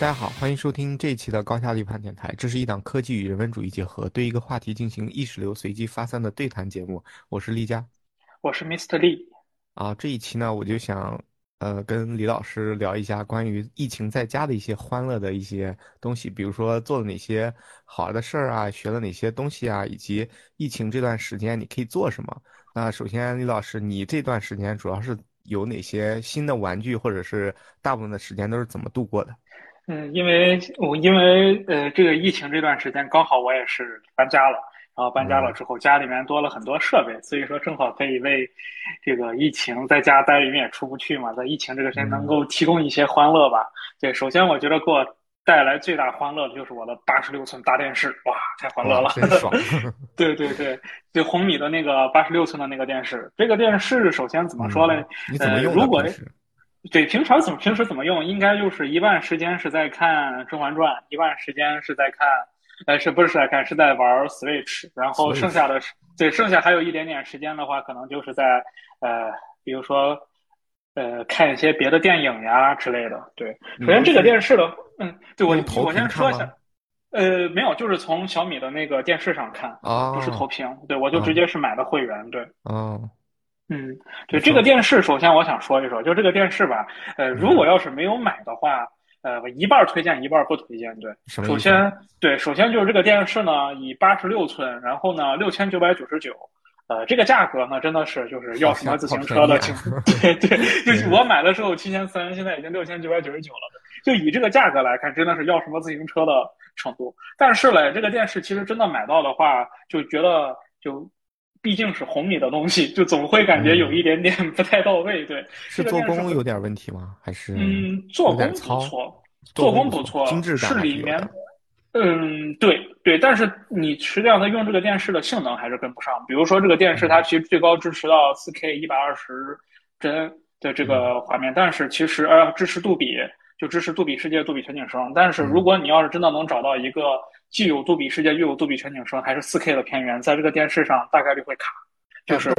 大家好，欢迎收听这一期的高下立判电台。这是一档科技与人文主义结合，对一个话题进行意识流随机发散的对谈节目。我是丽佳，我是 Mr. Lee。啊，这一期呢，我就想呃跟李老师聊一下关于疫情在家的一些欢乐的一些东西，比如说做了哪些好玩的事儿啊，学了哪些东西啊，以及疫情这段时间你可以做什么。那首先，李老师，你这段时间主要是有哪些新的玩具，或者是大部分的时间都是怎么度过的？嗯，因为我因为呃这个疫情这段时间刚好我也是搬家了，然后搬家了之后家里面多了很多设备，所以说正好可以为这个疫情在家待里面也出不去嘛，在疫情这个时间能够提供一些欢乐吧。对，首先我觉得给我带来最大欢乐的就是我的八十六寸大电视，哇，太欢乐了，真爽。对对对，就红米的那个八十六寸的那个电视，这个电视首先怎么说呢？你怎么用？如果对，平常怎么平时怎么用？应该就是一半时间是在看《甄嬛传》，一半时间是在看，呃，是不是在看？是在玩 Switch，然后剩下的，对，剩下还有一点点时间的话，可能就是在，呃，比如说，呃，看一些别的电影呀之类的。对，首先这个电视的，嗯，对我我先说一下，呃，没有，就是从小米的那个电视上看，不是投屏，对我就直接是买的会员，对，哦。嗯，对这个电视，首先我想说一说，就这个电视吧，呃，如果要是没有买的话，呃，一半推荐，一半不推荐。对，首先，对，首先就是这个电视呢，以八十六寸，然后呢，六千九百九十九，呃，这个价格呢，真的是就是要什么自行车的，对 对，就 我买的时候七千三，现在已经六千九百九十九了，就以这个价格来看，真的是要什么自行车的程度。但是嘞，这个电视其实真的买到的话，就觉得就。毕竟是红米的东西，就总会感觉有一点点 不太到位。对，是做工有点问题吗？还是嗯，做工不错，做工不错，精致是里面，嗯，对对，但是你实际上它用这个电视的性能还是跟不上。比如说这个电视，它其实最高支持到四 K 一百二十帧的这个画面，但是其实呃支持杜比，就支持杜比世界、杜比全景声。但是如果你要是真的能找到一个。既有杜比世界，又有杜比全景声，还是 4K 的片源，在这个电视上大概率会卡，就是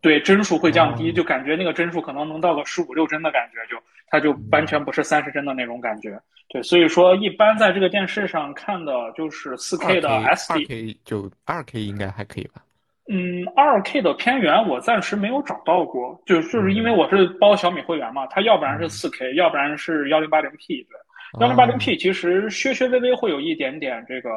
对帧数会降低，就感觉那个帧数可能能到个十五六帧的感觉，就它就完全不是三十帧的那种感觉。对，所以说一般在这个电视上看的就是 4K 的 SDK 就 2K 应该还可以吧？嗯，2K 的片源我暂时没有找到过，就就是因为我是包小米会员嘛，它要不然是 4K，要不然是 1080P，对。幺零八零 P 其实削削微微会有一点点这个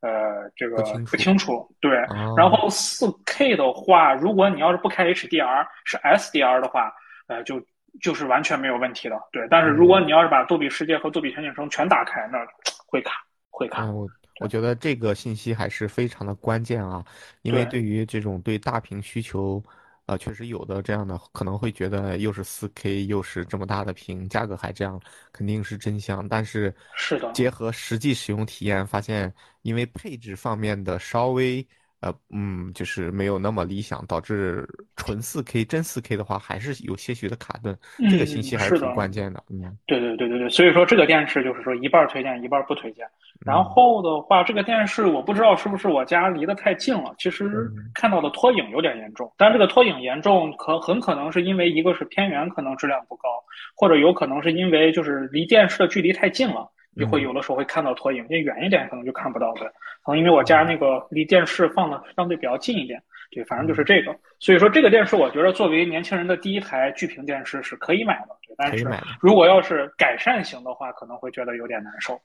呃这个不清楚，对。然后四 K 的话，如果你要是不开 HDR 是 SDR 的话，呃就就是完全没有问题的，对。但是如果你要是把杜比世界和杜比全景声全打开，那会卡会卡。我我觉得这个信息还是非常的关键啊，因为对于这种对大屏需求。啊，确实有的这样的可能会觉得又是四 K 又是这么大的屏，价格还这样，肯定是真香。但是是的，结合实际使用体验，发现因为配置方面的稍微。呃，嗯，就是没有那么理想，导致纯四 K 真四 K 的话，还是有些许的卡顿。这个信息还是挺关键的。嗯，对对对对对，所以说这个电视就是说一半推荐，一半不推荐。然后的话，这个电视我不知道是不是我家离得太近了，其实看到的拖影有点严重。但这个拖影严重，可很可能是因为一个是片源可能质量不高，或者有可能是因为就是离电视的距离太近了。就会有的时候会看到拖影，因为远一点可能就看不到的。可能因为我家那个离电视放的相对比较近一点，对，反正就是这个。所以说这个电视，我觉得作为年轻人的第一台巨屏电视是可以买的，对。但是如果要是改善型的话，可能会觉得有点难受。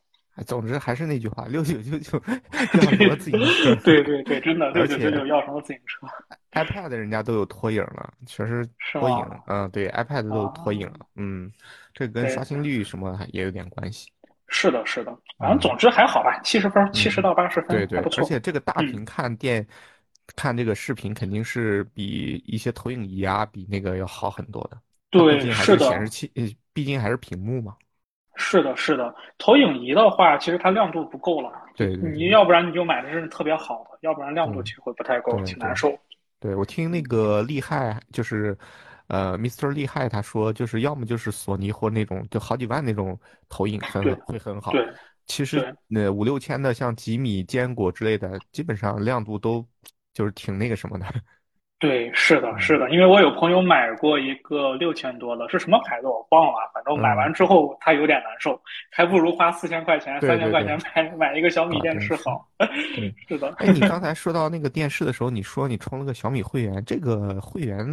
总之还是那句话，六九九九 要什么自行车？对对对，真的六九九九要什么自行车？iPad 人家都有拖影了，确实拖影。嗯，对，iPad 都有拖影了。嗯，这跟刷新率什么也有点关系。是的，是的，反正总之还好吧，七十分，七十到八十分，对对，而且这个大屏看电，看这个视频肯定是比一些投影仪啊，比那个要好很多的。对，是的。显示器，毕竟还是屏幕嘛。是的，是的，投影仪的话，其实它亮度不够了。对，你要不然你就买的是特别好的，要不然亮度其实会不太够，挺难受。对我听那个厉害就是。呃，Mr. 厉害，他说就是要么就是索尼或那种就好几万那种投影很会很好。对，其实那五六千的像吉米坚果之类的，基本上亮度都就是挺那个什么的。对，是的，是的，因为我有朋友买过一个六千多的，是什么牌子我忘了，反正买完之后他有点难受，还不如花四千块钱、三千块钱买买一个小米电视好。是的。哎，你刚才说到那个电视的时候，你说你充了个小米会员，这个会员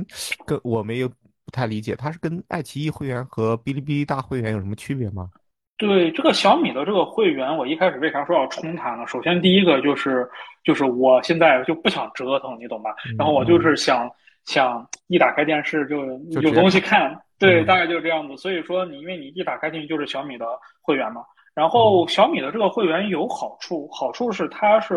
跟我没有不太理解，它是跟爱奇艺会员和哔哩哔哩大会员有什么区别吗？对这个小米的这个会员，我一开始为啥说要充它呢？首先第一个就是，就是我现在就不想折腾，你懂吧？然后我就是想想一打开电视就有东西看，对，大概就是这样子。所以说你因为你一打开进去就是小米的会员嘛，然后小米的这个会员有好处，好处是它是。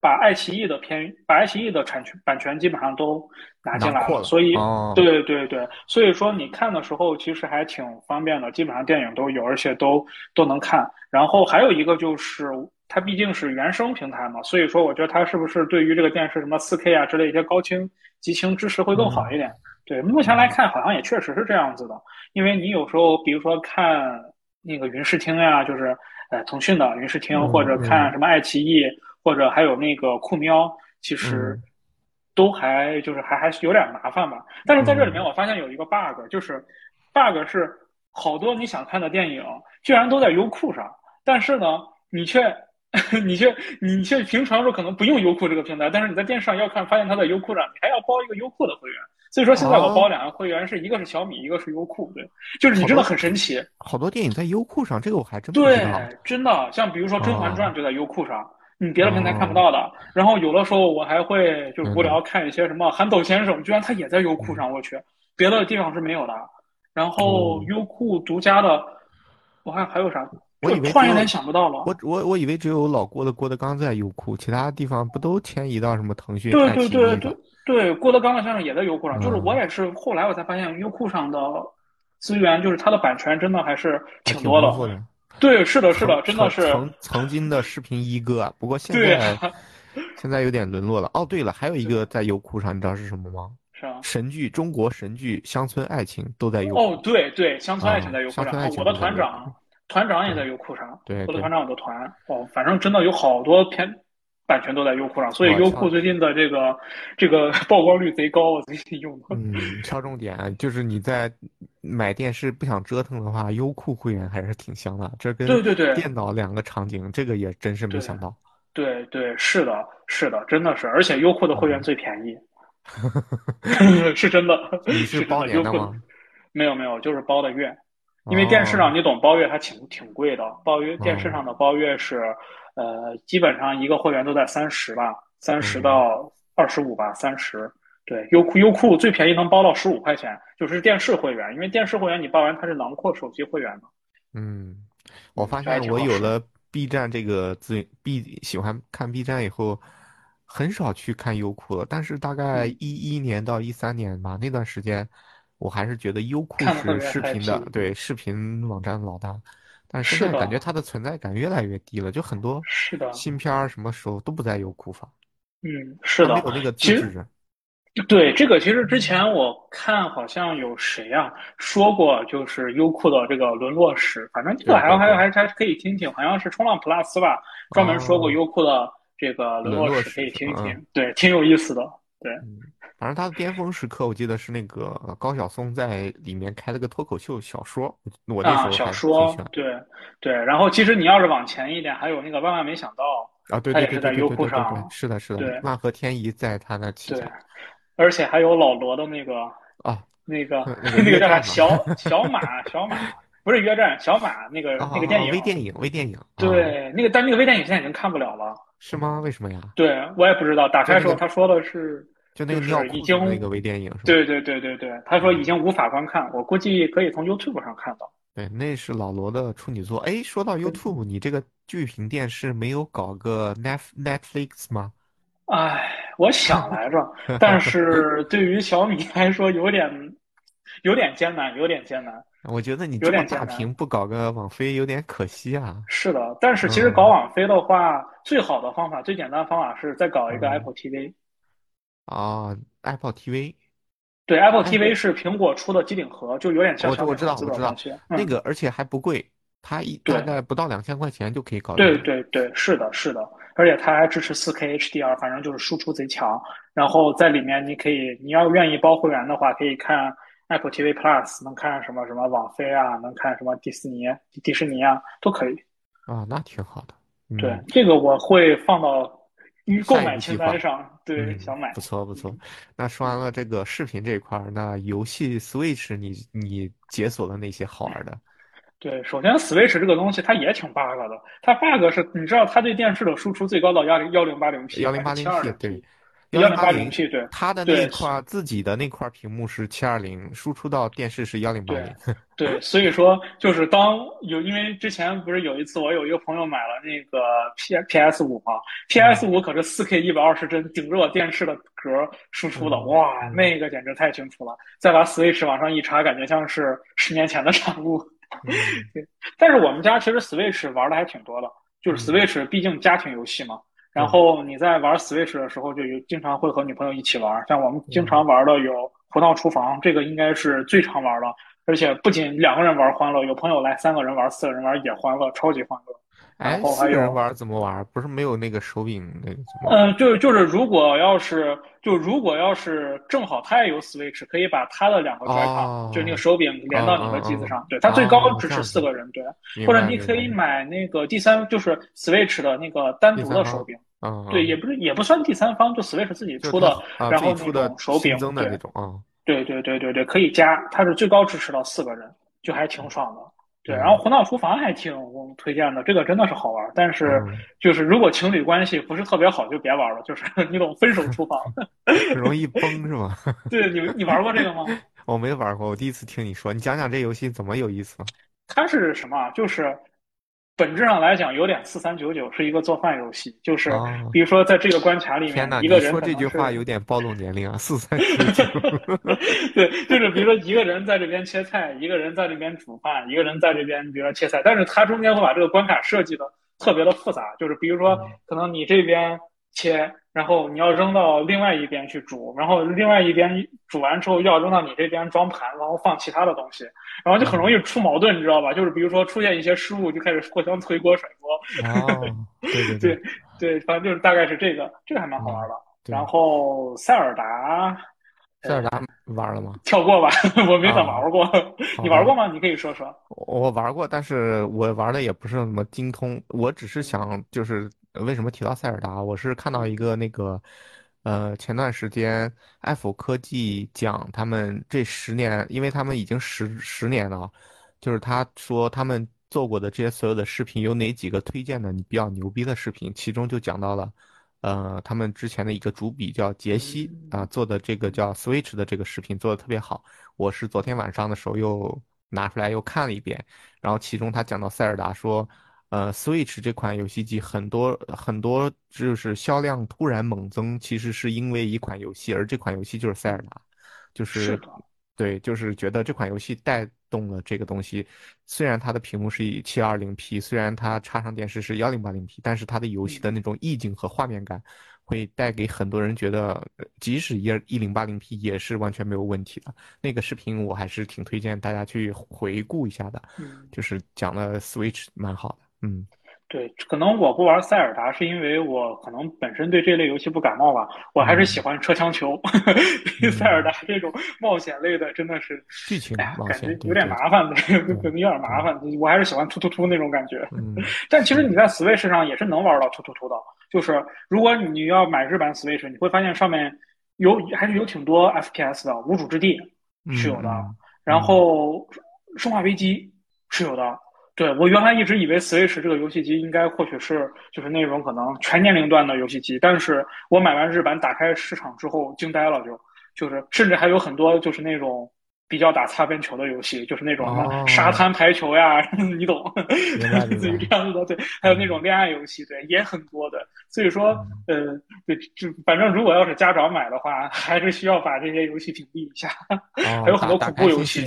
把爱奇艺的片，把爱奇艺的产权版权基本上都拿进来了，所以对对对，所以说你看的时候其实还挺方便的，基本上电影都有，而且都都能看。然后还有一个就是它毕竟是原生平台嘛，所以说我觉得它是不是对于这个电视什么四 K 啊之类一些高清极清支持会更好一点？对，目前来看好像也确实是这样子的，因为你有时候比如说看那个云视听呀，就是呃腾讯的云视听，或者看什么爱奇艺。或者还有那个酷喵，其实都还就是还还是有点麻烦吧。但是在这里面，我发现有一个 bug，就是 bug 是好多你想看的电影居然都在优酷上，但是呢，你却 你却你却平常时候可能不用优酷这个平台，但是你在电视上要看，发现它在优酷上，你还要包一个优酷的会员。所以说现在我包两个会员，是一个是小米，一个是优酷。对，就是你真的很神奇。好多电影在优酷上，这个我还真不知道。对，真的，像比如说《甄嬛传》就在优酷上。你别的平台看不到的，然后有的时候我还会就是无聊看一些什么憨豆先生，居然他也在优酷上，我去，别的地方是没有的。然后优酷独家的，我看还有啥？我以为突然有点想不到了。我我我以为只有老郭的郭德纲在优酷，其他地方不都迁移到什么腾讯、对对对对对，郭德纲的相声也在优酷上，就是我也是后来我才发现优酷上的资源，就是它的版权真的还是挺多的。对，是的，是的，真的是曾曾经的视频一哥，不过现在现在有点沦落了。哦，对了，还有一个在优酷上，你知道是什么吗？是啊，神剧，中国神剧《乡村爱情》都在优酷。哦，对对，《乡村爱情》在优酷上。我的团长，团长也在优酷上。对，我的团长，我的团。哦，反正真的有好多片。版权都在优酷上，所以优酷最近的这个这个 曝光率贼高，我最近用的。嗯，敲重点，就是你在买电视不想折腾的话，优酷会员还是挺香的。这跟对对对电脑两个场景，这个也真是没想到。对对，是的，是的，真的是，而且优酷的会员最便宜，是真的。你是包年的吗？没有没有，就是包的月，因为电视上你懂，包月还挺挺贵的，包月电视上的包月是。呃，基本上一个会员都在三十吧，三十到二十五吧，三十。对，优酷优酷最便宜能包到十五块钱，就是电视会员，因为电视会员你包完它是囊括手机会员的。嗯，我发现我有了 B 站这个资 B 喜欢看 B 站以后，很少去看优酷了。但是大概一一年到一三年吧，那段时间，我还是觉得优酷是视频的，对视频网站老大。但是现在感觉它的存在感越来越低了，就很多是的新片儿什么时候都不在优酷放。嗯，是的，没有那个自制。对这个，其实之前我看好像有谁啊说过，就是优酷的这个沦落史。反正这个还还还还可以听听，好像是冲浪 plus 吧，专门说过优酷的这个沦落史，可以听一听。对，挺有意思的。对。反正他的巅峰时刻，我记得是那个高晓松在里面开了个脱口秀小说，我那时候小说对对。然后其实你要是往前一点，还有那个万万没想到啊，对对对对对对对，是的，是的，万和天宜在他那旗下，而且还有老罗的那个啊，那个那个叫啥小小马小马，不是约战小马那个那个电影微电影微电影，对那个但那个微电影现在已经看不了了，是吗？为什么呀？对我也不知道，打开的时候他说的是。就那个尿裤那个微电影是吧？对对对对对，他说已经无法观看，我估计可以从 YouTube 上看到。对，那是老罗的处女作。哎，说到 YouTube，你这个巨屏电视没有搞个 Net Netflix 吗？哎，我想来着，但是对于小米来说有点有点艰难，有点艰难。我觉得你这么大屏不搞个网飞有点可惜啊。是的，但是其实搞网飞的话，最好的方法、最简单的方法是再搞一个 Apple TV。啊，Apple TV，对，Apple TV 是苹果出的机顶盒，就有点像我我知道我知道那个，而且还不贵，它一大概不到两千块钱就可以搞定。对对对，是的，是的。而且它还支持 4K HDR，反正就是输出贼强。然后在里面你可以，你要愿意包会员的话，可以看 Apple TV Plus，能看什么什么网飞啊，能看什么迪士尼、迪士尼啊，都可以。啊，那挺好的。对，这个我会放到购买清单上。对，想买。不错不错。那说完了这个视频这一块儿，那游戏 Switch 你你解锁了哪些好玩的？对，首先 Switch 这个东西它也挺 bug 的。它 bug 是，你知道它对电视的输出最高到幺零幺零八零 P，幺零八零 P，对，幺零八零 P，对。它的那块自己的那块屏幕是七二零，输出到电视是幺零八零。对，所以说就是当有，因为之前不是有一次我有一个朋友买了那个 P P S 五嘛，P S 五可是四 K 一百二十帧顶着我电视的格输出的，哇，那个简直太清楚了。再把 Switch 往上一插，感觉像是十年前的产物。对，但是我们家其实 Switch 玩的还挺多的，就是 Switch 毕竟家庭游戏嘛。然后你在玩 Switch 的时候，就有经常会和女朋友一起玩，像我们经常玩的有《胡闹厨房》，这个应该是最常玩的。而且不仅两个人玩欢乐，有朋友来三个人玩、四个人玩也欢乐，超级欢乐。然后还有人玩怎么玩？不是没有那个手柄那个？嗯，就就是如果要是就如果要是正好他也有 Switch，可以把他的两个 Joy-Con，就是那个手柄连到你的机子上。对，它最高支持四个人。对，或者你可以买那个第三，就是 Switch 的那个单独的手柄。对，也不是也不算第三方，就 Switch 自己出的，然后那种手柄的那种啊。对对对对对，可以加，它是最高支持到四个人，就还挺爽的。对，然后《胡闹厨房》还挺推荐的，这个真的是好玩。但是就是如果情侣关系不是特别好，就别玩了。就是你懂，分手厨房 容易崩是吗？对，你你玩过这个吗？我没玩过，我第一次听你说，你讲讲这游戏怎么有意思？它是什么？就是。本质上来讲，有点四三九九是一个做饭游戏，就是比如说在这个关卡里面，一个人说这句话有点暴露年龄啊，四三九九。对，就是比如说一个人在这边切菜，一个人在这边煮饭，一个人在这边比如说切菜，但是他中间会把这个关卡设计的特别的复杂，就是比如说可能你这边切。然后你要扔到另外一边去煮，然后另外一边煮完之后要扔到你这边装盘，然后放其他的东西，然后就很容易出矛盾，你知道吧？就是比如说出现一些失误，就开始互相推锅甩锅。哦，对对对 对，反正就是大概是这个，这个还蛮好玩的。然后塞尔达，塞尔达玩了吗？跳过吧，我没怎么玩过。你玩过吗？你可以说说。我玩过，但是我玩的也不是那么精通，我只是想就是。为什么提到塞尔达？我是看到一个那个，呃，前段时间爱否科技讲他们这十年，因为他们已经十十年了，就是他说他们做过的这些所有的视频有哪几个推荐的你比较牛逼的视频，其中就讲到了，呃，他们之前的一个主笔叫杰西啊做的这个叫 Switch 的这个视频做的特别好，我是昨天晚上的时候又拿出来又看了一遍，然后其中他讲到塞尔达说。呃，Switch 这款游戏机很多很多就是销量突然猛增，其实是因为一款游戏，而这款游戏就是塞尔达，就是对，就是觉得这款游戏带动了这个东西。虽然它的屏幕是以七二零 P，虽然它插上电视是幺零八零 P，但是它的游戏的那种意境和画面感会带给很多人觉得，即使一一零八零 P 也是完全没有问题的。那个视频我还是挺推荐大家去回顾一下的，就是讲了 Switch 蛮好的。嗯，对，可能我不玩塞尔达，是因为我可能本身对这类游戏不感冒吧。我还是喜欢车枪球，塞尔达这种冒险类的真的是剧情感觉有点麻烦的，可能有点麻烦。我还是喜欢突突突那种感觉。但其实你在 Switch 上也是能玩到突突突的，就是如果你要买日版 Switch，你会发现上面有还是有挺多 FPS 的，无主之地是有的，然后生化危机是有的。对我原来一直以为 Switch 这个游戏机应该或许是就是那种可能全年龄段的游戏机，但是我买完日版打开市场之后惊呆了，就就是甚至还有很多就是那种比较打擦边球的游戏，就是那种什么沙滩排球呀，你懂，类似于这样子的。对，还有那种恋爱游戏，对，也很多的。所以说，呃，对，就反正如果要是家长买的话，还是需要把这些游戏屏蔽一下，还有很多恐怖游戏。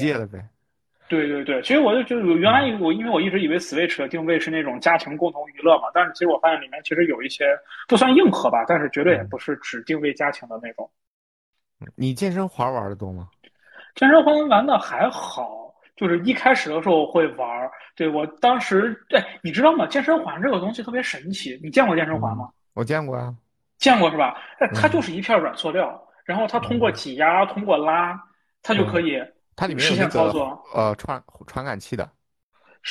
对对对，其实我就就原来我因为我一直以为 Switch 的定位是那种家庭共同娱乐嘛，但是其实我发现里面其实有一些不算硬核吧，但是绝对也不是只定位家庭的那种。你健身环玩的多吗？健身环玩的还好，就是一开始的时候会玩。对我当时，对，你知道吗？健身环这个东西特别神奇，你见过健身环吗？我见过啊，见过是吧？哎，它就嗯是一片软塑料，然后它通过嗯挤压，通过拉，它就可嗯，以它里面实有那个现操作。呃传传感器的，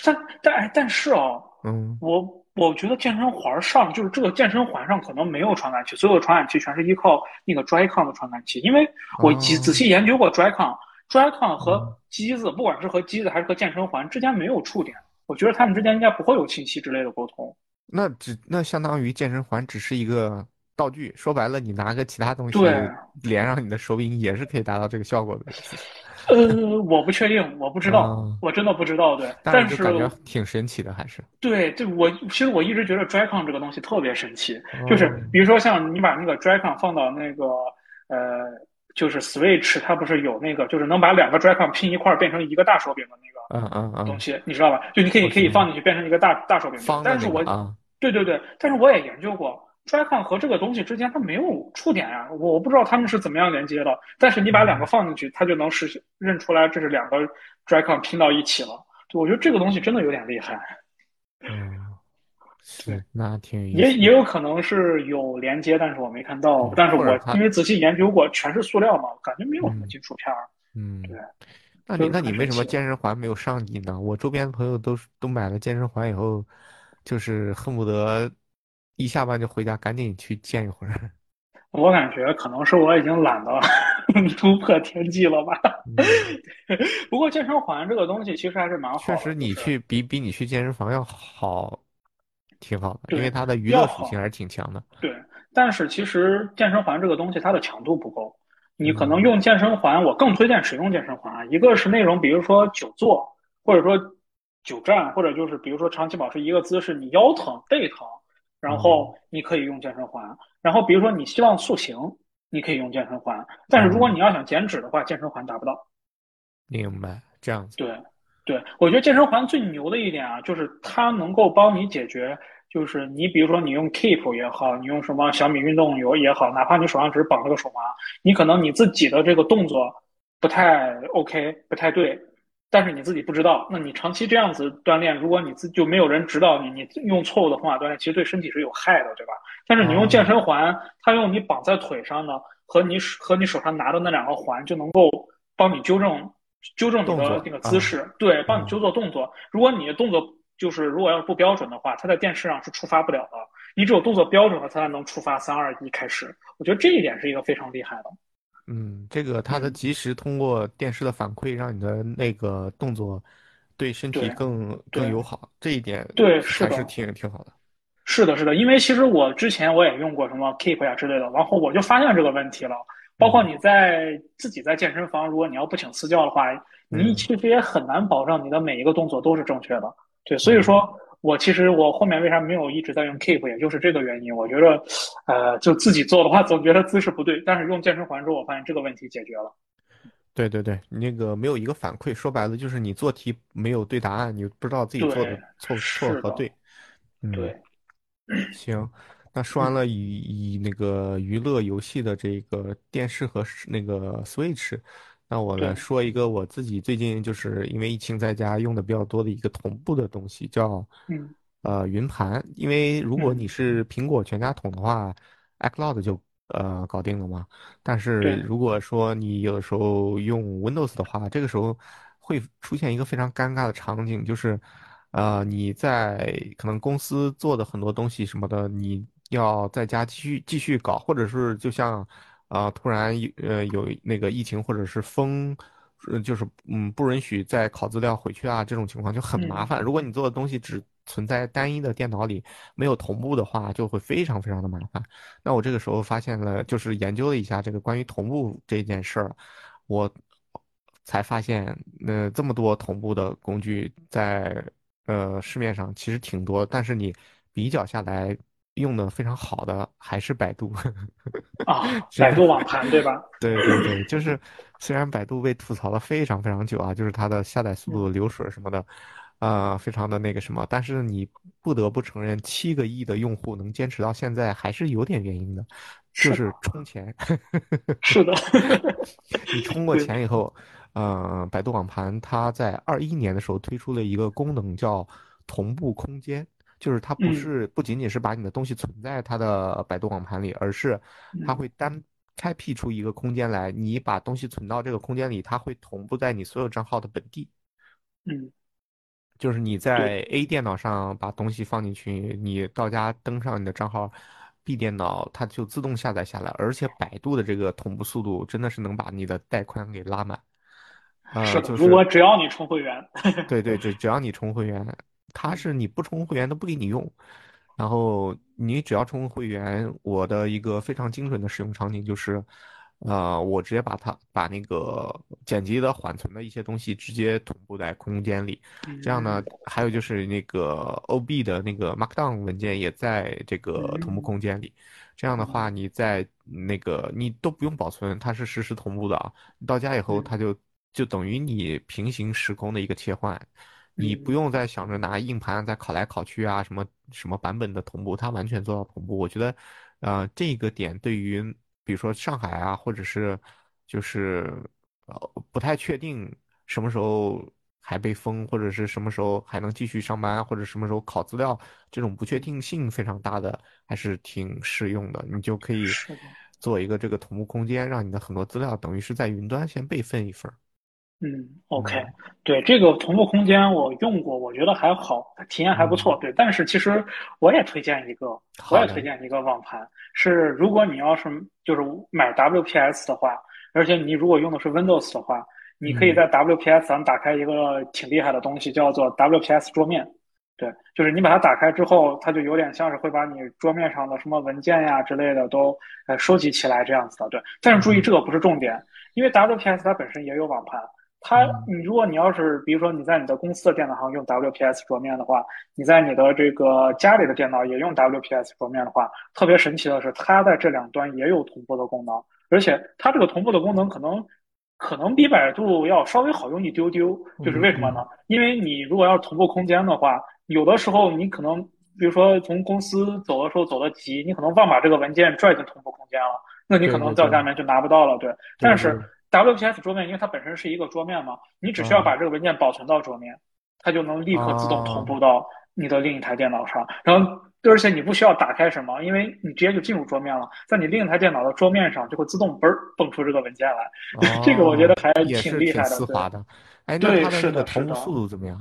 但但哎，但是哦，嗯我我觉得健身环上就是这个健身环上可能没有传感器，所有的传感器全是依靠那个 Drycon 的传感器。因为我仔仔啊细研究过 Drycon，Drycon 和嗯机子，不管是和机子还是和健身环之间没有触点，我觉得他们之间应该不会有信息之类的沟通。那只那相当于健身环只是一个道具，说白了，你拿个其他东对，西连上你的手柄也是可以达到这个效果的，呃，我不确定，我不知道，啊，我真的不知道。对，但是挺神奇的，还是对对，我其实我一直觉得 Drycon 这个东西特别神奇，就是哦，比如说像你把那个 Drycon 放到那个呃，就是 Switch，它不是有那个就是能把两个 Drycon 拼一块儿变成一个大手柄的那个嗯嗯嗯，东西，你知道吧？就你可以可以放进去变成一个大大手柄。但是我，啊，对对对，但是我也研究过 Drycon 和这个东西之间它没有触点呀、我我不知道他们是怎么样连接的。但是你把两个嗯放进去，它就能实现认出来这是两个 Drycon 拼到一起了。我觉得这个东西真的有点厉害。嗯，对。是，那挺也也有可能是有连接，但是我没看到。对，但是我因为仔细研究过，全是塑料嘛，感觉没有什么嗯金属片儿。嗯。对，那你就那你为什么。健身环没有上瘾呢？我周边的朋友都都买了健身环以后，就是恨不得一下班就回家赶紧去健一会儿。我感觉可能是我已经懒得 突破天际了吧。嗯，不过健身环这个东西其实还是蛮好确实你去比比你去健身房要好，挺好的，因为它的娱乐属性还是，挺强的。对。但是其实健身环这个东西它的强度不够，你可能嗯用健身环，我更推荐使用健身环啊。一个是那种比如说久坐，或者说久站，或者就是比如说长期保持一个姿势，你腰疼、背疼，然嗯后你可以用健身环。然后比如说你希望塑形，你可以用健身环。但是如果嗯，你要想减脂的话，健身环达不到。明白，这样子。对，对，我觉得健身环最牛的一点啊，就是它能够帮你解决，就是你比如说你用 Keep 也好，你用什么小米运动游也好，哪怕你手上只是绑了个手环，你可能你自己的这个动作不太 OK，不太对，但是你自己不知道，那你长期这样子锻炼，如果你自就没有人指导你，你用错误的方法锻炼，其实对身体是有害的，对吧？但是你用健哦，身环，它用你绑在腿上的和你和你手上拿的那两个环，就能够帮你纠正纠正你动的那个姿势，对，帮你嗯纠正动作。如果你的动作就是如果要是不标准的话，它在电视上是触发不了的。你只有动作标准了，它才能触发三二一开始。我觉得这一点是一个非常厉害的。嗯，这个它的嗯，及时通过电视的反馈，让你的那个动作对身体对更更友好，这一点对，是，还是挺挺好的。是的，是的，因为其实我之前我也用过什么 Keep 呀之类的，然后我就发现这个问题了。包括嗯你在自己在健身房，如果你要不请私教的话，你嗯其实也很难保证你的每一个动作都是正确的。对，所以嗯说我其实我后面为啥没有一直在用 Keep，也就是这个原因。我觉得，呃，就自己做的话，总觉得姿势不对，但是用健身环之后，我发现这个问题解决了。对对对，那个没有一个反馈，说白了就是你做题没有对答案，你不知道自己做的，错错，和对。嗯，对，行，那说完嗯了以以那个娱乐游戏的这个电视和那个 Switch，那我来，说一个我自己最近就是因为疫情在家用的比较多的一个同步的东西，叫嗯呃云盘。因为如果嗯，你是苹果全家桶的话，iCloud 就呃搞定了嘛。但是，如果说你有的时候用 Windows 的话，这个时候会出现一个非常尴尬的场景，就是，呃，你在可能公司做的很多东西什么的，你要在家继续继续搞，或者是就像，啊、突然有呃有那个疫情或者是封，呃就是嗯不允许再拷资料回去啊，这种情况就很麻嗯烦。如果你做的东西只存在单一的电脑里，没有同步的话，就会非常非常的麻烦。那我这个时候发现了，就是研究了一下这个关于同步这件事儿，我才发现，呃，这么多同步的工具在呃市面上其实挺多，但是你比较下来用的非常好的还是百度。啊，这个，百度网盘对吧？对对对，就是虽然百度被吐槽了非常非常久啊，就是它的下载速度、嗯流水什么的，呃，非常的那个什么，但是你不得不承认，七个亿的用户能坚持到现在还是有点原因的，就是充钱。是的，你充过，钱以后，呃，百度网盘它在二一年的时候推出了一个功能叫同步空间，就是它不嗯。是不仅仅是把你的东西存在它的百度网盘里，而是它嗯。会单开辟出一个空间来，你把东西存到这个空间里，它会同步在你所有账号的本地。嗯。就是你在 A 电脑上把东西放进去，你到家登上你的账号，B 电脑它就自动下载下来，而且百度的这个同步速度真的是能把你的带宽给拉满。呃，是的，就是如果只要你充会员，对 对，只只要你充会员，它嗯是你不充会员都不给你用。然后你只要充会员，我的一个非常精准的使用场景就是，呃，我直接把它把那个剪辑的缓存的一些东西直接同步在空间里。这样呢嗯，还有就是那个 OB 的那个 Markdown 文件也在这个同步嗯空间里。这样的嗯话，你在那个你都不用保存，它是实时同步的啊。你到家以后，嗯它就就等于你平行时空的一个切换，你不嗯用再想着拿硬盘再拷来拷去啊，什么什么版本的同步，它完全做到同步。我觉得，呃，这个点对于比如说上海啊，或者是就是呃不太确定什么时候还被封，或者是什么时候还能继续上班，或者什么时候考资料，这种不确定性非常大的，还是挺适用的。你就可以，做一个这个同步空间，让你的很多资料等于是在云端先备份一份儿。嗯，OK，嗯对，这个同步空间我用过，我觉得还好，体验还不错。嗯，对，但是其实我也推荐一个，我好，也推荐一个网盘，是如果你要是就是买 WPS 的话，而且你如果用的是 Windows 的话，你可以嗯在 WPS 上打开一个挺厉害的东西，叫做 WPS 桌面。对，就是你把它打开之后，它就有点像是会把你桌面上的什么文件呀之类的都呃收集起来这样子的。对，但是注意嗯这个不是重点，因为 WPS 它本身也有网盘。它，嗯你如果你要是比如说你在你的公司的电脑上用 WPS 桌面的话，你在你的这个家里的电脑也用 WPS 桌面的话，特别神奇的是，它在这两端也有同步的功能，而且它这个同步的功能可能可能比百度要稍微好用一丢丢。就是为什么呢？因为你如果要同步空间的话，有的时候你可能比如说从公司走的时候走得急，你可能忘把这个文件拽进同步空间了，那你可能对对对到下面就拿不到了。对，但是 WPS 桌面，因为它本身是一个桌面嘛，你只需要啊把这个文件保存到桌面，它就能立刻自动同啊步到你的另一台电脑上。然后，而且你不需要打开什么，因为你直接就进入桌面了，在你另一台电脑的桌面上就会自动嘣儿蹦出这个文件来。这个我觉得哦，还挺挺厉害的。对，丝滑的。哎，那对，它的是的，是的。那个同步速度怎么样？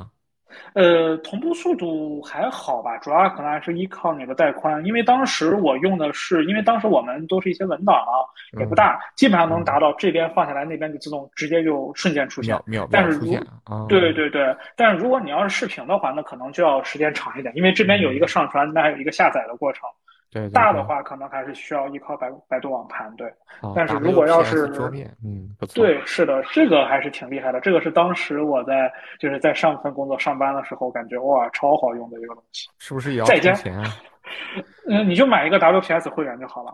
呃，同步速度还好吧，主要可能还是依靠你的带宽。因为当时我用的是，因为当时我们都是一些文档啊，也不嗯大，基本上能嗯，达到这边放下来，那边就自动直接就瞬间出现。秒秒但是如！对对对，但是如果你要是视频的话，那可能就要时间长一点，因为这边有一个嗯，上传，那还有一个下载的过程。对对对，大的话，可能还是需要依靠百百度网盘，对。好但是如果要是面，嗯，不错。对，是的，这个还是挺厉害的。这个是当时我在就是在上份工作上班的时候，感觉哇，超好用的一个东西。是不是也要在家，充钱啊？嗯，你就买一个 WPS 会员就好了。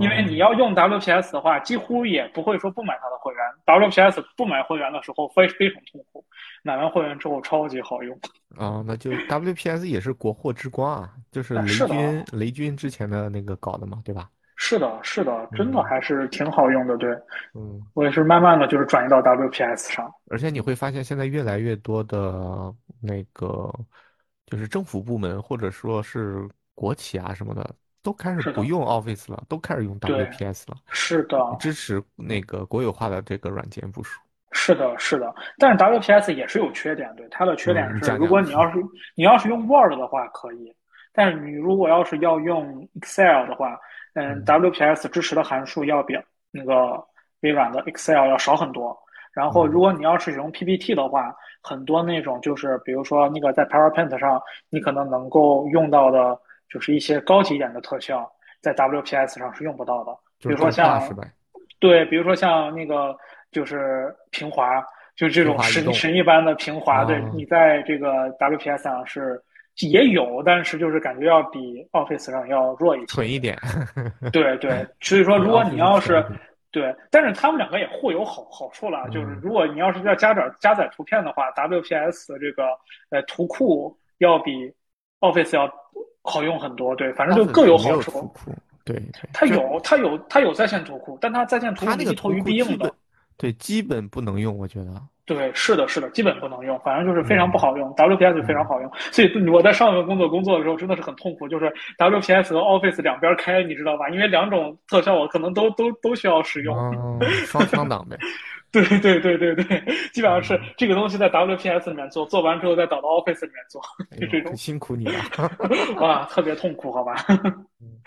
因为你啊，要用 WPS 的话，几乎也不会说不买它的会员。WPS 不买会员的时候非非常痛苦，买完会员之后超级好用。啊，那就 WPS 也是国货之光啊，就是啊，雷军雷军之前的那个搞的嘛，对吧？是的，是的，真的嗯还是挺好用的。对，嗯，我也是慢慢的就是转移到 WPS 上。而且你会发现现在越来越多的那个就是政府部门或者说是国企啊什么的，都开始，不用 Office 了，都开始用，WPS 了，是的，支持那个国有化的这个软件部署。是的，是的，但是 WPS 也是有缺点，对，它的缺点是。如果你要是你要是用 Word 的话可以，但是你如果要是要用 Excel 的话，嗯嗯，WPS 支持的函数要比那个微软的 Excel 要少很多。然后，如嗯果你要是使用 PPT 的话，很多那种就是，比如说那个在 PowerPoint 上，你可能能够用到的，就是一些高级一点的特效，在 WPS 上是用不到的。比如说像？对，比如说像那个就是平滑，就这种神神一般的平滑，对，啊，你在这个 WPS 上是也有，但是就是感觉要比 Office 上要弱一些。蠢一点。对 对，所以说如果你要是。对，但是他们两个也互有好好处了。就是嗯如果你要是要加点加载图片的话，WPS 的这个呃图库要比 Office 要好用很多。对，反正就各有好处。图库，对它有它有它有在线图库，但它在线图库它那个一头图鱼必应的。对基本不能用，我觉得对，是的，是的，基本不能用，反正就是非常不嗯好用。WPS 非常嗯好用，所以我在上一份工作工作的时候真的是很痛苦，就是 WPS 和 Office 两边开，你知道吧？因为两种特效我可能都都都需要使用。哦，双枪党呗。对对对对对，基本上是嗯，这个东西在 WPS 里面做，做完之后再导到 Office 里面做，就 这种，可辛苦你了。哇，特别痛苦，好吧？嗯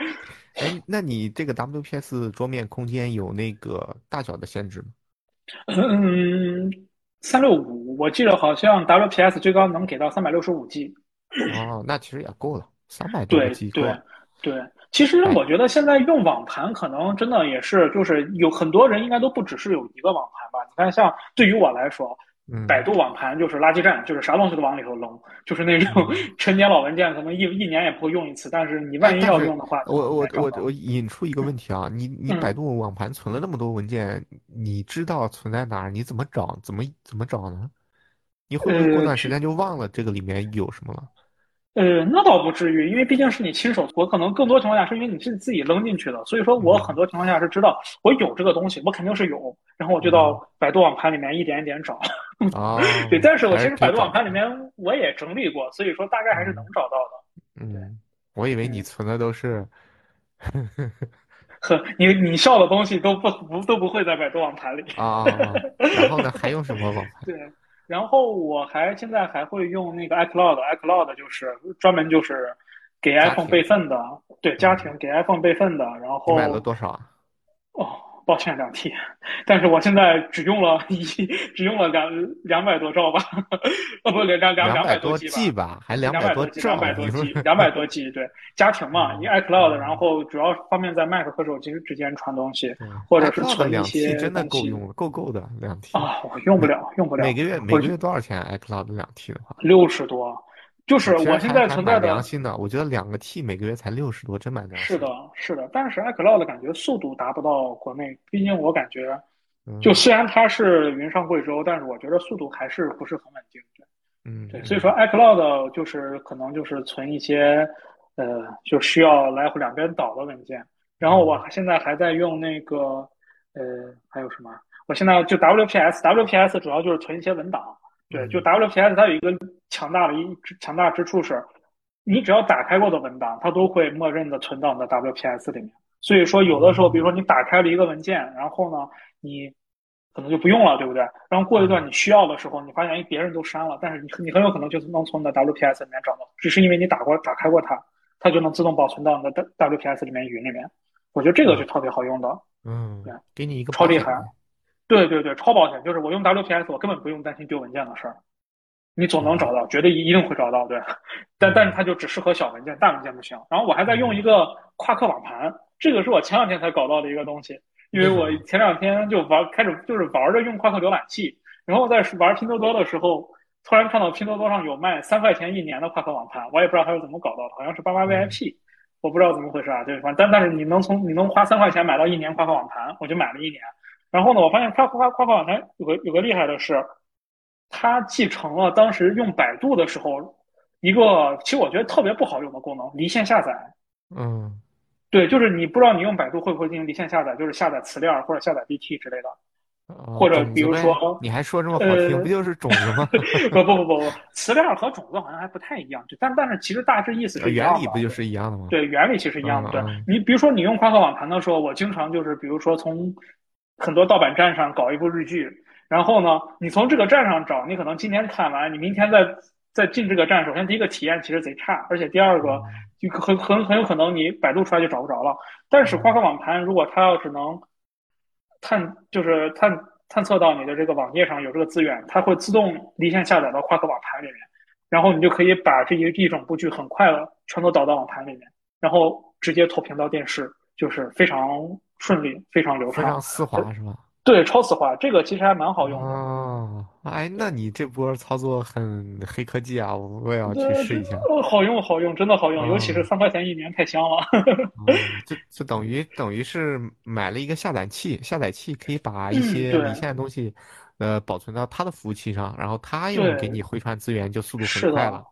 哎，那你这个 WPS 桌面空间有那个大小的限制吗？嗯，三六五，我记得好像 WPS 最高能给到三百六十五 G。哦，那其实也够了，三百多 G 对了。对，其实哎，我觉得现在用网盘可能真的也是，就是有很多人应该都不只是有一个网盘吧。你看，像对于我来说，百嗯度网盘就是垃圾站，就是啥东西都往里头扔，就是那种嗯，陈年老文件，可能一一年也不会用一次，但是你哎，万一要用的话，我我我我。引出一个问题啊，你 你百嗯度网盘存了那么多文件，你知道存在哪儿？你怎么找？怎么怎么找呢？你会不会过呃，段时间就忘了这个里面有什么了？呃，那倒不至于，因为毕竟是你亲手，我可能更多情况下是因为你是自己扔进去的，所以说我很嗯多情况下是知道我有这个东西，我肯定是有，然后我就嗯，到百度网盘里面一点一点找。啊 对，哦，但是我其实百度网。盘里面我也整理过，所以说大概还是能嗯找到的。对，嗯，我以为你嗯，存的都是，呵，你你笑的东西都不不都不会在百度网盘里。啊！然后呢，还用什么网盘？对，然后我还现在还会用那个 iCloud，iCloud 就是专门就是给 iPhone，备份的，对，家嗯，庭给 iPhone 备份的。然后买了后多少啊？哦，抱歉两 T，但是我现在只用了一 只用了两两百多兆吧，呃不两两两两百多 G 吧，还两百多 G，两百，多 G，两百多 G，对，家庭嘛，你嗯 iCloud，然嗯，后主要方便在 Mac 和手机之间传东西，对或者是存一些真的够用了，够够的两 T。啊，我用不了，用不了，每个月每个月多少钱？iCloud 两 T 的话，六十多，就是我现在存在的，良心的。我觉得两个 T 每个月才六十多，真蛮良是的，心的。是的，但是 iCloud 感觉速度达不到国内，毕竟我感觉，就嗯虽然它是云上贵州，但是我觉得速度还是不是很稳定，对，嗯对，所以说 iCloud 就是可能就是存一些，呃，就需要来回两边导的文件，然后我嗯现在还在用那个，呃，还有什么？我现在就 WPS，WPS 主要就是存一些文档。对，就嗯 WPS 它有一个强大的一强大之处是，你只要打开过的文档，它都会默认的存到你的 WPS 里面。所以说，有的时候，比如说你打开了一个文件，然后呢，你可能就不用了，对不对？然后过一段嗯你需要的时候，你发现哎别人都删了，但是你你很有可能就能从你的 WPS 里面找到，只是因为你打过打开过它，它就能自动保存到你的 WPS 里面云里面。我觉得这个是特别好用的，嗯，对，给你一个超厉害。对对对，超保险，就是我用 WPS，我根本不用担心丢文件的事儿，你总能找到，绝对一定会找到，对。但但是嗯它就只适合小文件，大文件不行。然后我还在用一个夸克网盘，这个是我前两天才搞到的一个东西，因为我前两天就玩开始就是玩着用夸克浏览器，然后在玩拼多多的时候，突然看到拼多多上有卖三块钱一年的夸克网盘，我也不知道它是怎么搞到的，好像是八八 VIP，我不知道怎么回事啊，对，反正但但是你能从你能花三块钱买到一年夸克网盘，我就买了一年。然后呢，我发现夸夸夸夸网盘有个有个厉害的是，它继承了当时用百度的时候一个其实我觉得特别不好用的功能——离线下载。嗯，对，就是你不知道你用百度会不会进行离线下载，就是下载词链或者下载 BT 之类的。哦或者比如说，你还说这么好听，呃不就是种子吗？不不不不不，词链和种子好像还不太一样，就但但是其实大致意思是。原理不就是一样的吗？对，原理其实一样的。对你，比如说你用夸克网盘的时候，我经常就是，比如说从很多盗版站上搞一部日剧，然后呢，你从这个站上找，你可能今天看完，你明天再再进这个站，首先第一个体验其实贼差，而且第二个就很很很有可能你百度出来就找不着了。但是夸克网盘如果它要是能探，就是探探测到你的这个网页上有这个资源，它会自动离线下载到夸克网盘里面。然后你就可以把这一一整部剧很快的全都导到网盘里面，然后直接投屏到电视，就是非常顺利，非常流畅，非常丝滑是吧？对，超丝滑，这个其实还蛮好用的。哦，哎，那你这波操作很黑科技啊，我也要去试一下。哦好用，好用，真的好用，尤其是嗯三块钱一年，太香了。哦，就就等于等于是买了一个下载器，下载器可以把一些离线的东西，呃，保存到它的服务器上，然后它又给你回传资源，就速度很快了。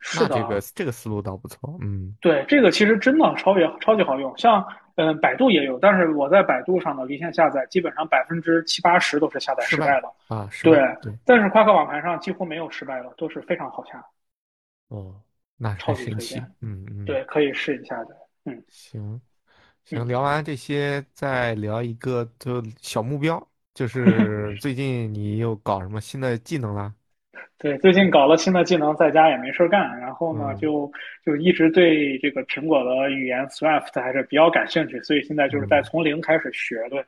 是的，那这个这个思路倒不错，嗯对，这个其实真的超别超级好用。像嗯，百度也有，但是我在百度上的离线下载，基本上百分之七八十都是下载失败的。啊，失对败对，但是夸克网盘上几乎没有失败的，都是非常好下，哦，那超很神奇，级推荐。嗯嗯，对，可以试一下的。嗯行行，嗯，聊完这些，再聊一个就小目标，就 是最近你又搞什么新的技能啦？对，最近搞了新的技能，在家也没事儿干，然后呢，嗯就就一直对这个苹果的语言 Swift 还是比较感兴趣，所以现在就是在嗯，从零开始学。对，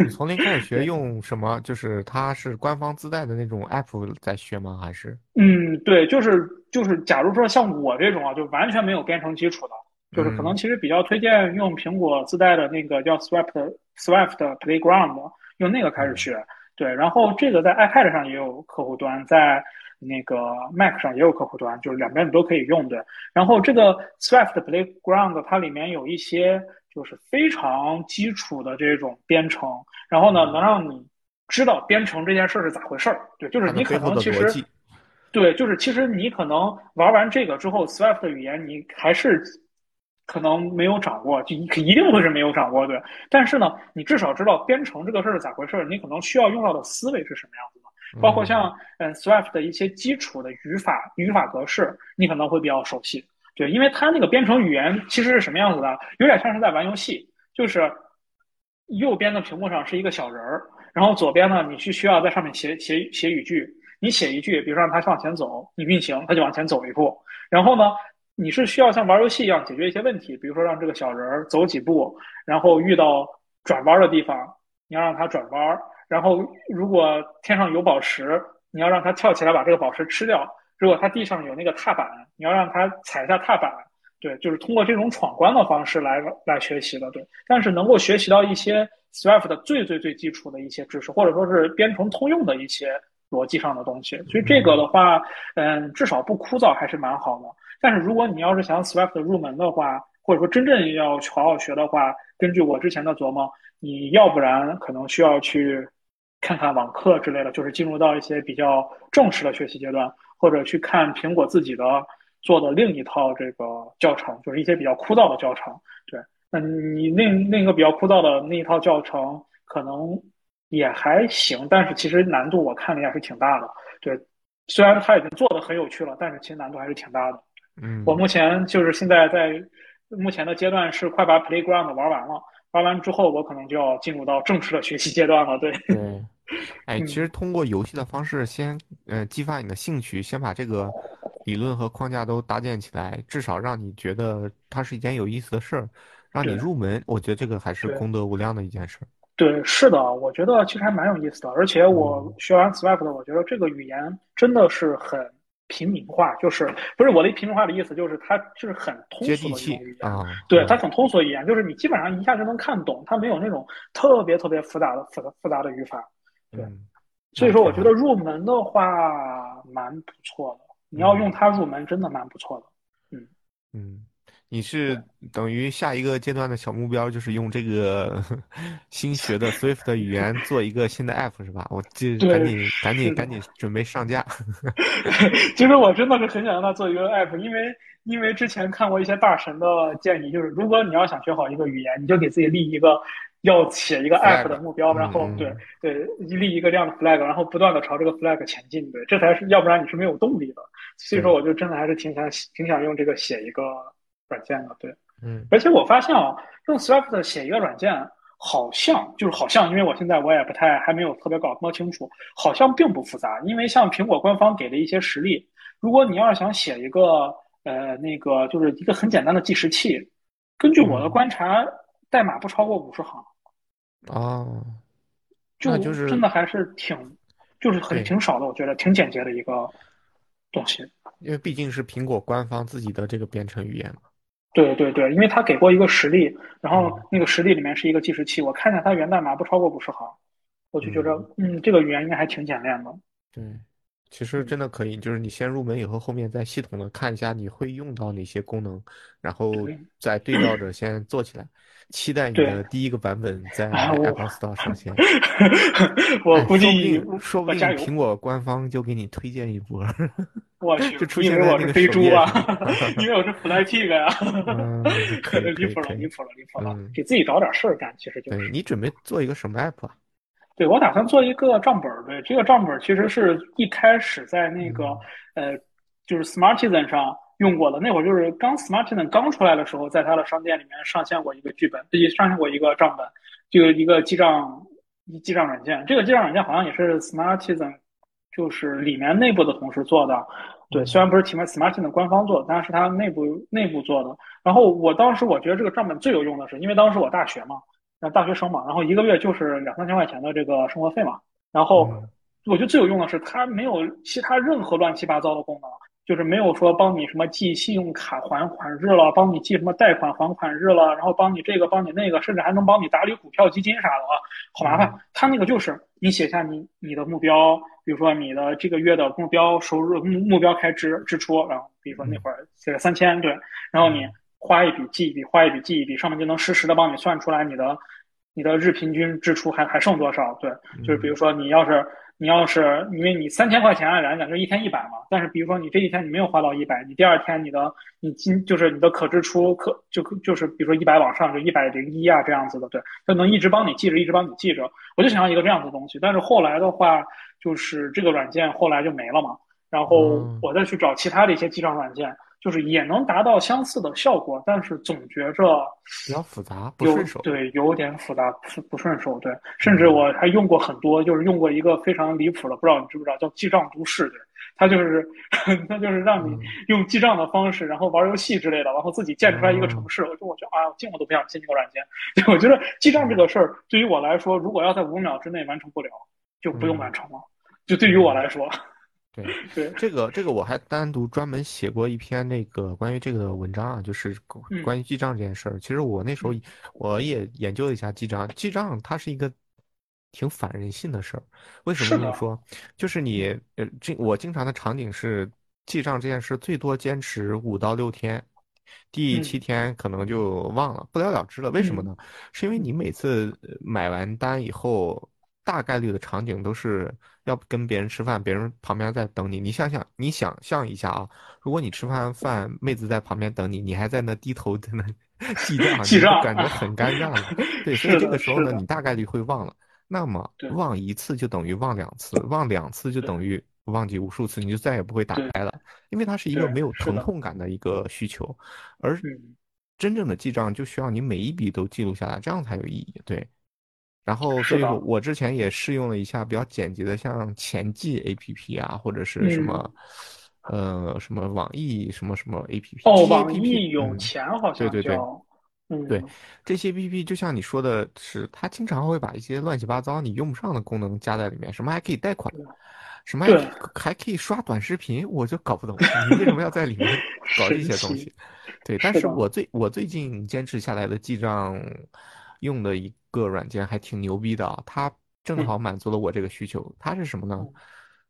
你从零开始学。用什么？就是它是官方自带的那种 app 在学吗？还是？嗯，对，就是就是，假如说像我这种啊，就完全没有编程基础的，就是可能嗯其实比较推荐用苹果自带的那个叫 Swift Swift Playground，用那个开始嗯学。对，然后这个在 iPad 上也有客户端，在那个 Mac 上也有客户端，就是两边你都可以用。对，然后这个 Swift Playground 它里面有一些就是非常基础的这种编程，然后呢，能嗯，让你知道编程这件事儿是咋回事儿。对，就是你可能其实。对，就是其实你可能玩完这个之后，Swift 的语言你还是可能没有掌握，就一一定会是没有掌握对。但是呢，你至少知道编程这个事儿是咋回事儿，你可能需要用到的思维是什么样子的，包括嗯像嗯 Swift 的一些基础的语法、语法格式，你可能会比较熟悉。对，因为它那个编程语言其实是什么样子的，有点像是在玩游戏，就是右边的屏幕上是一个小人儿，然后左边呢，你去需要在上面写写写语句。你写一句，比如说让它往前走，你运行，它就往前走一步。然后呢，你是需要像玩游戏一样解决一些问题，比如说让这个小人儿走几步，然后遇到转弯的地方，你要让他转弯。然后如果天上有宝石，你要让他跳起来把这个宝石吃掉。如果他地上有那个踏板，你要让他踩下踏板。对，就是通过这种闯关的方式来来学习的。对，但是能够学习到一些 Swift 的最最最基础的一些知识，或者说是编程通用的一些。逻辑上的东西，所以这个的话，嗯，至少不枯燥，还是蛮好的。但是如果你要是想 Swift 入门的话，或者说真正要好好学的话，根据我之前的琢磨，你要不然可能需要去看看网课之类的，就是进入到一些比较正式的学习阶段，或者去看苹果自己的做的另一套这个教程，就是一些比较枯燥的教程。对，那你那那个比较枯燥的那一套教程，可能。也还行，但是其实难度我看了一下是挺大的。对，虽然他已经做的很有趣了，但是其实难度还是挺大的。嗯我嗯，目前就是现在在目前的阶段是快把 Playground 玩完了，玩完之后我可能就要进入到正式的学习阶段了。对，对。哎，其嗯，实通过游戏的方式先，呃，激发你的兴趣，先把这个理论和框架都搭建起来，至少让你觉得它是一件有意思的事儿，让你入门，我觉得这个还是。功德无量的一件事儿。对，是的，我觉得其实还蛮有意思的，而且我嗯，学完 Swift，我觉得这个语言真的是很平民化，就是不是我的平民化的意思，就是它就是很通俗的一种语言，啊，对，它嗯。很通俗的语言，就是你基本上一下就能看懂，它没有那种特别特别复杂的复杂复杂的语法，对，嗯，所以说我觉得。入门的话蛮不错的，你要用嗯。它入门真的蛮不错的，嗯，嗯，你。是等于下一个阶段的小目标就是用这个 新学的 Swift 语言做一个新的 app 是吧？我这赶，紧赶紧，赶紧准备上架。其实我真的是很想让他做一个 app，因为因为之前看过一些大神的建议，就是如果你要想学好一个语言，你就给自己立一个要写一个 app 的目标，然后对对立一个这样的 flag，然后不断的朝这个 flag 前进，对，这才是要不然你是没有动力的。所以说，我就真的还是挺想挺想用这个写一个软件的，对。嗯而且我发现啊，用 Swift 写一个软件，好像就是好像，因为我现在我也不太还没有特别搞摸清楚，好像并不复杂。因为像苹果官方给的一些实例，如果你要是想写一个呃那个就是一个很简单的计时器，根据我的嗯，观察，代码不超过五十行，哦，就就是真的还是挺就是很，挺少的，我觉得挺简洁的一个东西。因为毕竟是苹果官方自己的这个编程语言嘛。对对对，因为他给过一个实例，然后嗯。那个实例里面是一个计时器，我看见它源代码不超过五十行，我就觉得，嗯，嗯，这个语言应该还挺简练的。对，其实嗯，真的可以，就是你先入门以后，后面再系统的看一下你会用到哪些功能，然后再对照着先做起来。期待你，的第一个版本 在 Apple Store 上线。我哎，估计说不定，苹果官方就给你推荐一波儿我 去，就出因现在那个为我是飞猪啊，因为我是 FlyPig 呀，嗯可以可以离谱了，离谱了，离谱了嗯，给自己找点事儿干，其实就是。对你准备做一个什么 app 啊？对，我打算做一个账本儿。对，这个账本儿其实是一开始在那个嗯呃，就是 Smartisan 上用过的。那会儿就是刚 Smartisan 刚出来的时候，在它的商店里面上线过一个剧本，也上线过一个账本，就一个记账记账软件。这个记账软件好像也是 Smartisan 就是里面内部的同事做的。对，虽然不是 Smartisan 官方做的，但是它内部内部做的。然后我当时我觉得这个账本最有用的是，因为当时我大学嘛。那大学生嘛，然后一个月就是两三千块钱的这个生活费嘛，然后嗯我觉得最有用的是它没有其他任何乱七八糟的功能，就是没有说帮你什么记信用卡还款日了，帮你记什么贷款还款日了，然后帮你这个帮你那个，甚至还能帮你打理股票基金啥的啊，好麻烦。它那个就是你写下你你的目标，比如说你的这个月的目标收入目目标开支支出，然后比如说那会儿写了三千，对，然后你。花一笔记一笔，花一笔记一笔，上面就能实时的帮你算出来你的你的日平均支出还还剩多少。对，就是比如说你要是你要是因为你三千块钱按来讲就一天一百嘛，但是比如说你这一天你没有花到一百，你第二天你的你今就是你的可支出可就就是比如说一百往上就一百零一啊这样子的，对，就能一直帮你记着，一直帮你记着。我就想要一个这样子的东西，但是后来的话就是这个软件后来就没了嘛，然后我再去找其他的一些记账软件。就是也能达到相似的效果，但是总觉着比较复杂，不顺手。对，有点复杂，不不顺手。对，甚至我还用过很多，就是用过一个非常离谱的，不知道你知不知道，叫记账都市。对，它就是 它就是让你用记账的方式，然后玩游戏之类的，然后自己建出来一个城市。我就我觉得啊，进我都不想进这个软件。我觉得记账这个事儿对于我来说，如果要在五秒之内完成不了，就不用完成了。就对于我来说。对对，这个这个我还单独专门写过一篇那个关于这个的文章啊，就是关于记账这件事儿。其实我那时候我也研究了一下记账，记账它是一个挺反人性的事儿。为什么这么说？就是你呃，这我经常的场景是记账这件事最多坚持五到六天，第七天可能就忘了，不了了之了。为什么呢？是因为你每次买完单以后。大概率的场景都是要跟别人吃饭，别人旁边在等你。你想想，你想象一下啊，如果你吃完饭，妹子在旁边等你，你还在那低头在那 记账，记账感觉很尴尬了。对，所以这个时候呢，你大概率会忘了。那么忘一次就等于忘两次，忘两次就等于忘记无数次，你就再也不会打开了，因为它是一个没有疼痛感的一个需求。而真正的记账就需要你每一笔都记录下来，这样才有意义。对。然后，所以我之前也试用了一下比较简洁的，像钱记 A P P 啊，或者是什么，呃，什么网易什么什么 A P P。哦，网易有钱好像对对对，嗯，对，这些 A P P 就像你说的是，它经常会把一些乱七八糟你用不上的功能加在里面，什么还可以贷款，什么还还可以刷短视频，我就搞不懂你为什么要在里面 搞这些东西。对，但是我最我最近坚持下来的记账用的一。个软件还挺牛逼的啊，它正好满足了我这个需求。它是什么呢？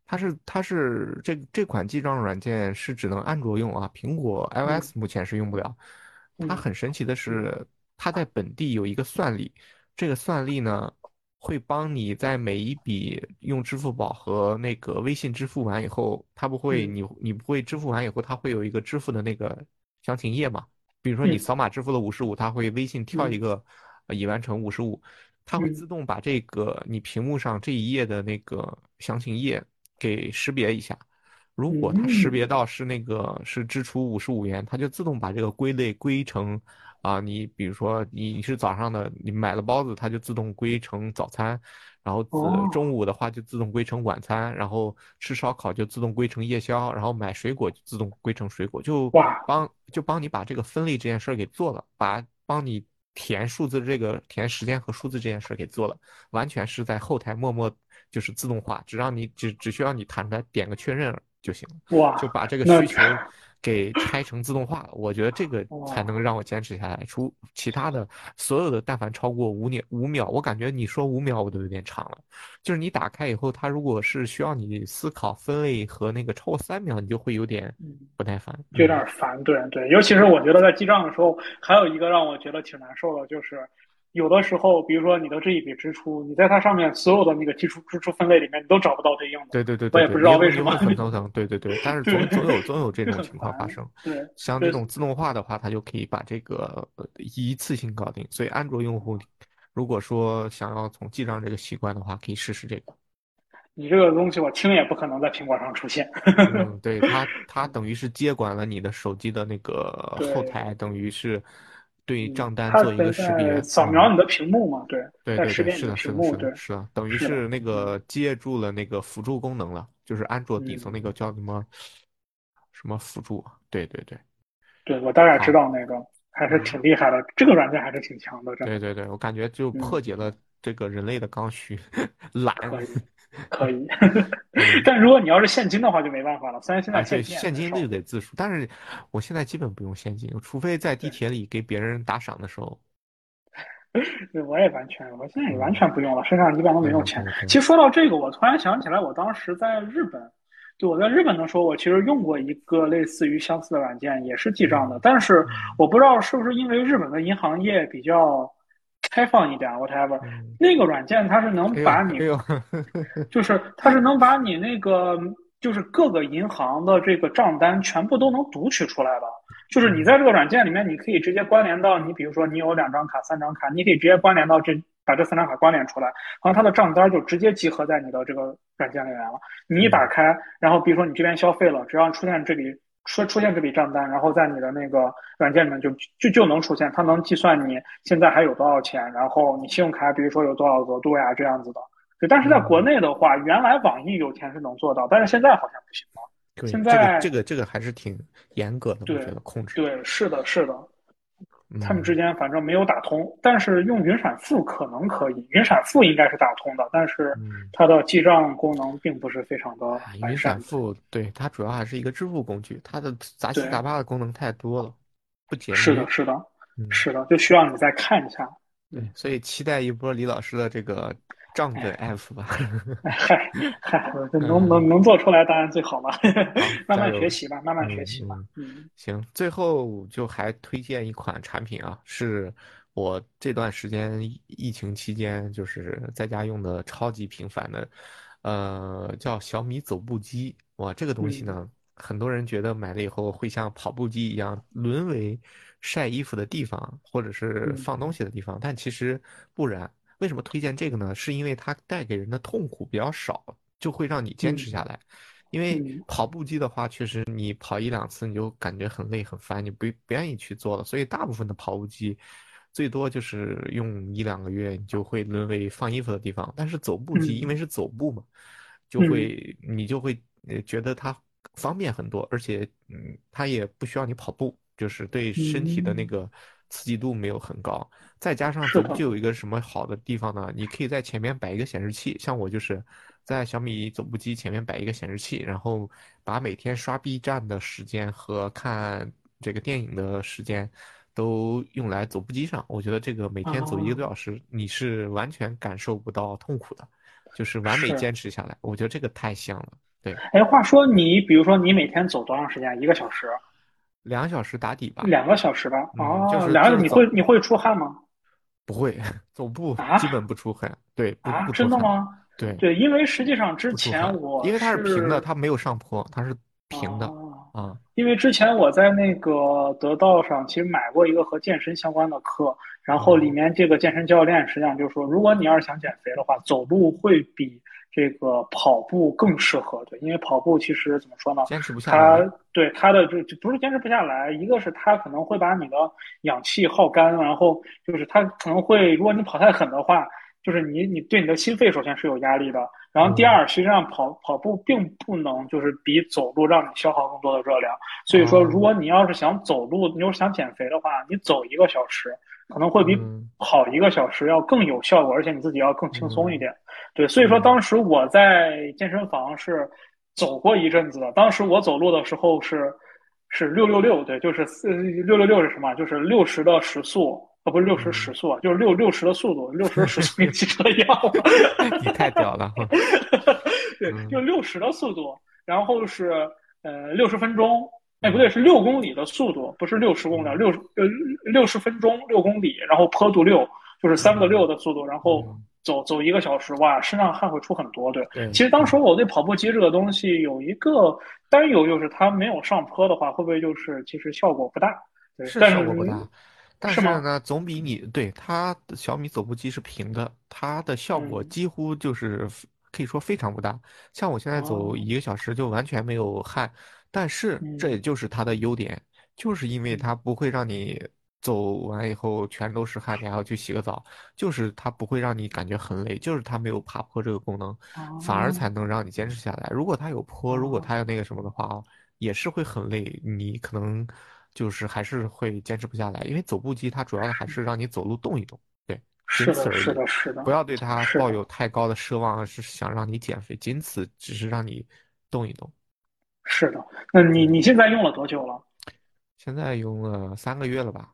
它是它是这这款记账软件是只能安卓用啊，苹果 iOS 目前是用不了。它很神奇的是，它在本地有一个算力，这个算力呢会帮你在每一笔用支付宝和那个微信支付完以后，它不会你你不会支付完以后，它会有一个支付的那个详情页嘛？比如说你扫码支付了五十五，它会微信跳一个。已完成五十五，它会自动把这个你屏幕上这一页的那个详情页给识别一下。如果它识别到是那个是支出五十五元，它就自动把这个归类归成啊，你比如说你是早上的，你买了包子，它就自动归成早餐；然后中午的话就自动归成晚餐；然后吃烧烤就自动归成夜宵；然后买水果就自动归成水果，就帮就帮你把这个分类这件事儿给做了，把帮你。填数字这个填时间和数字这件事给做了，完全是在后台默默就是自动化，只让你只只需要你弹出来点个确认就行了。哇，就把这个需求给拆成自动化了。我觉得这个才能让我坚持下来。除其他的所有的，但凡超过五秒五秒，我感觉你说五秒我都有点长了。就是你打开以后，它如果是需要你思考分类和那个超过三秒，你就会有点不耐烦，有点烦。对对，尤其是我觉得在记账的时候，还有一个让我觉得挺难受的，就是有的时候，比如说你的这一笔支出，你在它上面所有的那个基础支出分类里面，你都找不到对应的。对对对，我也不知道为什么。很头疼。对对对，但是总总有总有这种情况发生。对，像这种自动化的话，它就可以把这个一次性搞定。所以安卓用户如果说想要从记账这个习惯的话，可以试试这个。你这个东西我听也不可能在苹果上出现。嗯，对 它它等于是接管了你的手机的那个后台，等于是。对账单做一个识别，扫描你的屏幕嘛？对，对对对，是的，是的，是的，是的，等于是那个借助了那个辅助功能了，就是安卓底层那个叫什么什么辅助？对对对，对我大概知道那个还是挺厉害的，这个软件还是挺强的。对对对，我感觉就破解了这个人类的刚需，懒。可以，但如果你要是现金的话就没办法了。虽然现在现现金就得自赎，但是我现在基本不用现金，除非在地铁里给别人打赏的时候。对，我也完全，我现在也完全不用了，身上一般都没有钱。其实说到这个，我突然想起来，我当时在日本，对我在日本的时候，我其实用过一个类似于相似的软件，也是记账的，但是我不知道是不是因为日本的银行业比较。开放一点，whatever，那个软件它是能把你，就是它是能把你那个就是各个银行的这个账单全部都能读取出来的。就是你在这个软件里面，你可以直接关联到你，比如说你有两张卡、三张卡，你可以直接关联到这，把这三张卡关联出来，然后它的账单就直接集合在你的这个软件里面了。你一打开，然后比如说你这边消费了，只要出现这里。出出现这笔账单，然后在你的那个软件里面就就就能出现，它能计算你现在还有多少钱，然后你信用卡比如说有多少额度呀这样子的。对，但是在国内的话，原来网易有钱是能做到，但是现在好像不行了。现在这个这个还是挺严格的，我觉得控制。对，是的，是的。他们之间反正没有打通，但是用云闪付可能可以，云闪付应该是打通的，但是它的记账功能并不是非常的云闪付对它主要还是一个支付工具，它的杂七杂八的功能太多了，不解。是的，是的，是的，就需要你再看一下。对，所以期待一波李老师的这个。账本 F 吧，嗨嗨，能能能做出来当然最好了，慢慢学习吧，慢慢学习吧。嗯，行，最后就还推荐一款产品啊，是我这段时间疫情期间就是在家用的超级频繁的，呃，叫小米走步机。哇，这个东西呢，很多人觉得买了以后会像跑步机一样沦为晒衣服的地方或者是放东西的地方，但其实不然。为什么推荐这个呢？是因为它带给人的痛苦比较少，就会让你坚持下来。因为跑步机的话，确实你跑一两次你就感觉很累很烦，你不不愿意去做了。所以大部分的跑步机，最多就是用一两个月，你就会沦为放衣服的地方。但是走步机，因为是走步嘛，就会你就会觉得它方便很多，而且嗯，它也不需要你跑步，就是对身体的那个。刺激度没有很高，再加上就有一个什么好的地方呢？你可以在前面摆一个显示器，像我就是在小米走步机前面摆一个显示器，然后把每天刷 B 站的时间和看这个电影的时间都用来走步机上。我觉得这个每天走一个多小时，你是完全感受不到痛苦的，就是完美坚持下来。我觉得这个太香了。对，哎，话说你比如说你每天走多长时间？一个小时？两个小时打底吧，两个小时吧。哦，两个你会你会出汗吗？不会，走步基本不出汗。对，啊，真的吗？对对，因为实际上之前我因为它是平的，它没有上坡，它是平的啊。因为之前我在那个得道上其实买过一个和健身相关的课，然后里面这个健身教练实际上就说，如果你要是想减肥的话，走路会比。这个跑步更适合对，因为跑步其实怎么说呢？坚持不下来。它对它的就就不是坚持不下来，一个是它可能会把你的氧气耗干，然后就是它可能会，如果你跑太狠的话，就是你你对你的心肺首先是有压力的。然后第二，实际上跑跑步并不能就是比走路让你消耗更多的热量。所以说，如果你要是想走路，你要是想减肥的话，你走一个小时可能会比跑一个小时要更有效果，而且你自己要更轻松一点。对，所以说当时我在健身房是走过一阵子的。当时我走路的时候是是六六六，对，就是四六六六是什么？就是六十的时速，哦，不是六十时速，就是六六十的速度，六十时速跟汽车一样。你太屌了！对，就六十的速度，然后是呃六十分钟，哎不对，是六公里的速度，不是六十公里，六呃六十分钟六公里，然后坡度六。就是三个六的速度，然后走走一个小时，哇，身上汗会出很多。对，对，其实当时我对跑步机这个东西有一个担忧，就是它没有上坡的话，会不会就是其实效果不大？对，是但是效果不大，但是呢，总比你对它小米走步机是平的，它的效果嗯，几乎就是可以说非常不大。像我现在走哦，一个小时就完全没有汗，但是这嗯也就是它的优点，就是因为嗯，它不会让你走完以后全都是汗，你还要去洗个澡，就是它不会让你感觉很累，就是它没有爬坡这个功能，反而哦才能让你坚持下来。如果它有坡，如果哦它有那个什么的话哦也是会很累，你可能就是还是会坚持不下来，因为走步机它主要的还是让你走路动一动，对，仅，此而已。是的，是的，不要对它，抱有太高的奢望，是想让你减肥，仅此只是让你动一动。是的。那你嗯，你现在用了多久了？现在用了三个月了吧？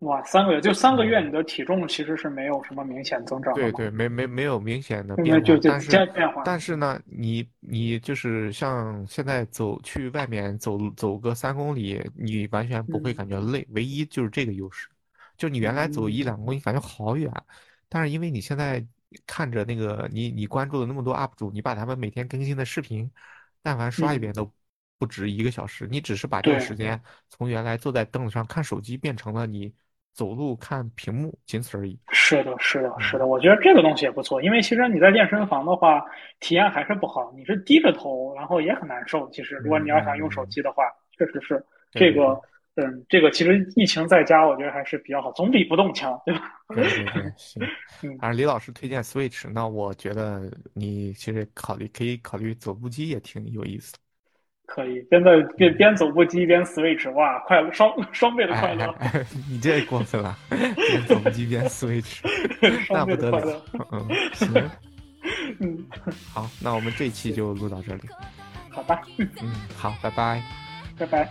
哇，三个月，就三个月，嗯，你的体重其实是没有什么明显增长？对对，没没没有明显的变化，就就但是加变化，但是呢，你你就是像现在走去外面走走个三公里，你完全不会嗯。感觉累，唯一就是这个优势，就你原来走一嗯。两公里感觉好远，但是因为你现在看着那个你你关注的那么多 UP 主，你把他们每天更新的视频，但凡刷一嗯，遍都不止一个小时，你只是把这个时对，间从原来坐在凳子上看手机变成了你走路看屏幕，仅此而已。是的，是的，是嗯。的，我觉得这个东西也不错，因为其实你在健身房的话，体验还是不好，你是低着头，然后也很难受。其实，如果嗯你要想用手机的话，确实是这个，嗯，这个其实疫情在家，我觉得还是比较好，总比不动强，对吧？对对对，行。嗯，反正李老师推荐 Switch，那我觉得你其实考虑可以考虑走步机也挺有意思的。可以，边在边嗯，边走步机边 Switch，哇，快乐双双倍的哎快乐，哎哎，你这过分了，边走步机边 Switch，那不得了。嗯，行，嗯，好，那我们这期，就录到这里。好吧，嗯，好，拜拜。拜拜。